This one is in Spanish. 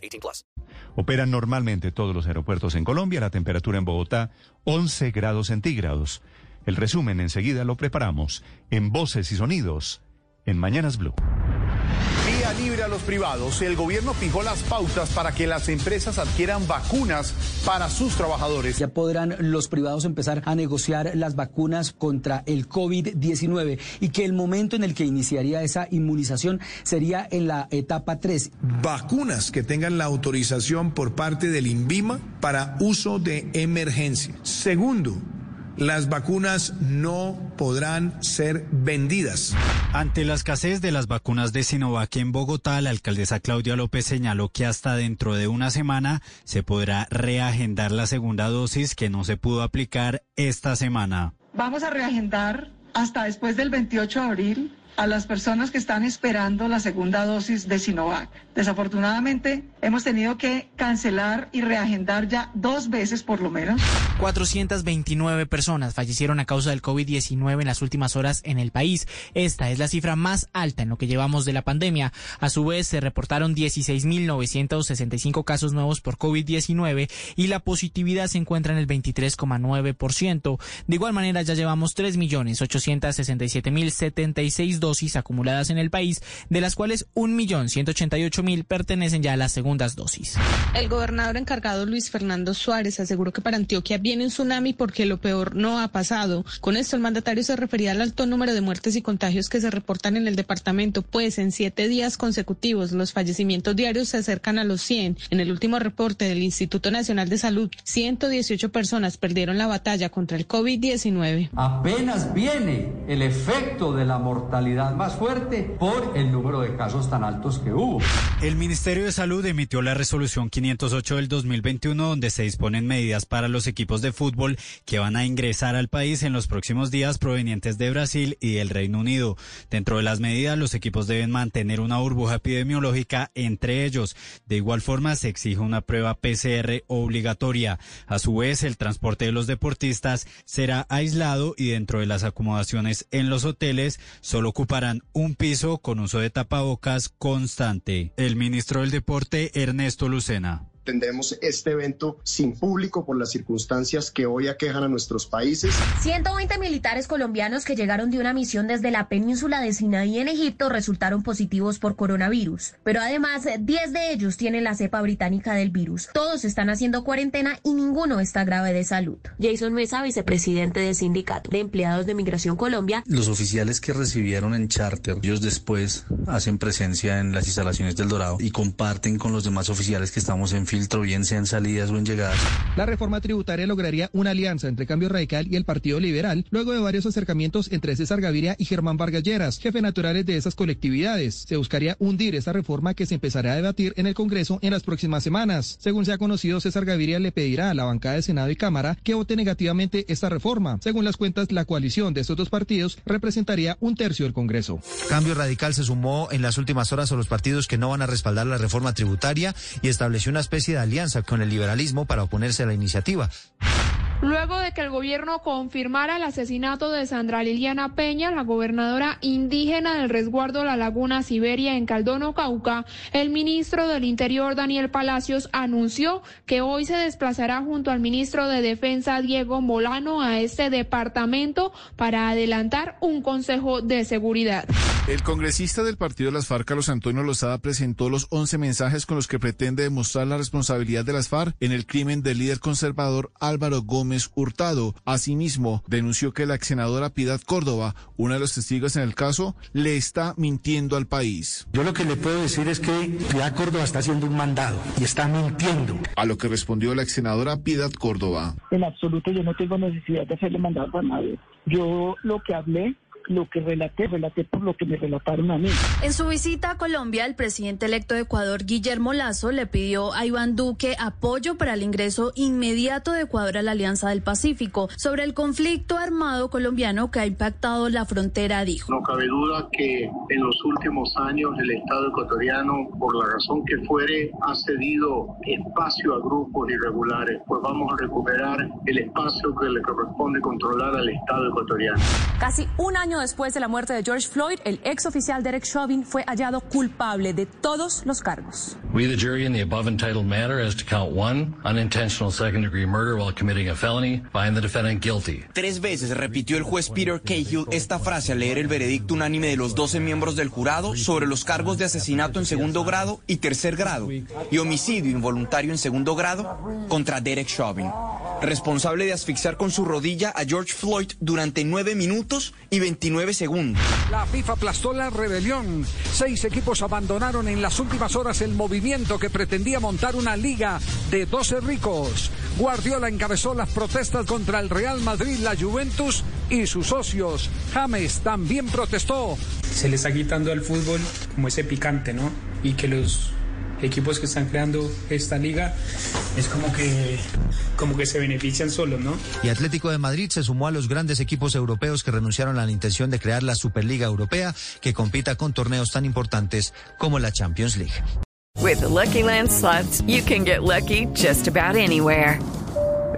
18 plus. Operan normalmente todos los aeropuertos en Colombia. La temperatura en Bogotá, 11 grados centígrados. El resumen enseguida lo preparamos en Voces y Sonidos en Mañanas Blue. Vía libre a los privados. El gobierno fijó las pautas para que las empresas adquieran vacunas para sus trabajadores. Ya podrán los privados empezar a negociar las vacunas contra el COVID-19 y que el momento en el que iniciaría esa inmunización sería en la etapa 3. Vacunas que tengan la autorización por parte del INVIMA para uso de emergencia. Segundo, las vacunas no podrán ser vendidas. Ante la escasez de las vacunas de Sinovac en Bogotá, la alcaldesa Claudia López señaló que hasta dentro de una semana se podrá reagendar la segunda dosis que no se pudo aplicar esta semana. Vamos a reagendar hasta después del 28 de abril a las personas que están esperando la segunda dosis de Sinovac. Desafortunadamente, hemos tenido que cancelar y reagendar ya dos veces por lo menos. 429 personas fallecieron a causa del COVID-19 en las últimas horas en el país. Esta es la cifra más alta en lo que llevamos de la pandemia. A su vez, se reportaron 16.965 casos nuevos por COVID-19 y la positividad se encuentra en el 23,9%. De igual manera, ya llevamos 3.867.076 dosis acumuladas en el país, de las cuales 1.188.000 pertenecen ya a las segundas dosis. El gobernador encargado Luis Fernando Suárez aseguró que para Antioquia viene un tsunami porque lo peor no ha pasado. Con esto el mandatario se refería al alto número de muertes y contagios que se reportan en el departamento, pues en siete días consecutivos los fallecimientos diarios se acercan a los 100. En el último reporte del Instituto Nacional de Salud, 118 personas perdieron la batalla contra el COVID-19. Apenas viene el efecto de la mortalidad más fuerte por el número de casos tan altos que hubo. El Ministerio de Salud emitió la resolución 508 del 2021 donde se disponen medidas para los equipos de fútbol que van a ingresar al país en los próximos días provenientes de Brasil y del Reino Unido. Dentro de las medidas, los equipos deben mantener una burbuja epidemiológica entre ellos. De igual forma, se exige una prueba PCR obligatoria. A su vez, el transporte de los deportistas será aislado y dentro de las acomodaciones en los hoteles solo ocuparán un piso con uso de tapabocas constante. El ministro del Deporte, Ernesto Lucena tendremos este evento sin público por las circunstancias que hoy aquejan a nuestros países. 120 militares colombianos que llegaron de una misión desde la península de Sinaí en Egipto resultaron positivos por coronavirus, pero además 10 de ellos tienen la cepa británica del virus. Todos están haciendo cuarentena y ninguno está grave de salud. Jason Mesa, vicepresidente del sindicato de empleados de Migración Colombia. Los oficiales que recibieron en charter, ellos después hacen presencia en las instalaciones del Dorado y comparten con los demás oficiales que estamos en filtro, bien sean salidas o en llegadas. La reforma tributaria lograría una alianza entre Cambio Radical y el Partido Liberal, luego de varios acercamientos entre César Gaviria y Germán Vargas Lleras, jefe naturales de esas colectividades. Se buscaría hundir esa reforma que se empezará a debatir en el Congreso en las próximas semanas. Según se ha conocido, César Gaviria le pedirá a la bancada de Senado y Cámara que vote negativamente esta reforma. Según las cuentas, la coalición de estos dos partidos representaría un tercio del Congreso. Cambio Radical se sumó en las últimas horas a los partidos que no van a respaldar la reforma tributaria y estableció una especie de alianza con el liberalismo para oponerse a la iniciativa. Luego de que el gobierno confirmara el asesinato de Sandra Liliana Peña, la gobernadora indígena del resguardo La Laguna Siberia en Caldono, Cauca, el ministro del Interior, Daniel Palacios, anunció que hoy se desplazará junto al ministro de Defensa, Diego Molano, a este departamento para adelantar un consejo de seguridad. El congresista del partido de las FARC, Carlos Antonio Lozada, presentó los 11 mensajes con los que pretende demostrar la responsabilidad de las FARC en el crimen del líder conservador Álvaro Gómez Hurtado. Asimismo, denunció que la ex senadora Piedad Córdoba, una de los testigos en el caso, le está mintiendo al país. Yo lo que le puedo decir es que Piedad Córdoba está haciendo un mandado y está mintiendo. A lo que respondió la ex senadora Piedad Córdoba. En absoluto yo no tengo necesidad de hacerle mandado a nadie. Yo lo que hablé lo que relaté, relaté por lo que me relataron a mí. En su visita a Colombia, el presidente electo de Ecuador, Guillermo Lazo, le pidió a Iván Duque apoyo para el ingreso inmediato de Ecuador a la Alianza del Pacífico. Sobre el conflicto armado colombiano que ha impactado la frontera, dijo. No cabe duda que en los últimos años el Estado ecuatoriano, por la razón que fuere, ha cedido espacio a grupos irregulares. Pues vamos a recuperar el espacio que le corresponde controlar al Estado ecuatoriano. Casi un año después de la muerte de George Floyd, el ex oficial Derek Chauvin fue hallado culpable de todos los cargos. We, the jury, in the above entitled matter as to count one, unintentional second degree murder while committing a felony, find the defendant guilty. Tres veces repitió el juez Peter Cahill esta frase al leer el veredicto unánime de los 12 miembros del jurado sobre los cargos de asesinato en segundo grado y tercer grado y homicidio involuntario en segundo grado contra Derek Chauvin, responsable de asfixiar con su rodilla a George Floyd durante 9 minutos y 29 segundos. La FIFA aplastó la rebelión. Seis equipos abandonaron en las últimas horas el movimiento que pretendía montar una liga de 12 ricos. Guardiola encabezó las protestas contra el Real Madrid, la Juventus y sus socios. James también protestó. Se le está quitando al fútbol como ese picante, ¿no? Y que los equipos que están creando esta liga es como que como que se benefician solos, ¿no? Y Atlético de Madrid se sumó a los grandes equipos europeos que renunciaron a la intención de crear la Superliga Europea que compita con torneos tan importantes como la Champions League. With the Lucky Land slots, you can get lucky just about anywhere.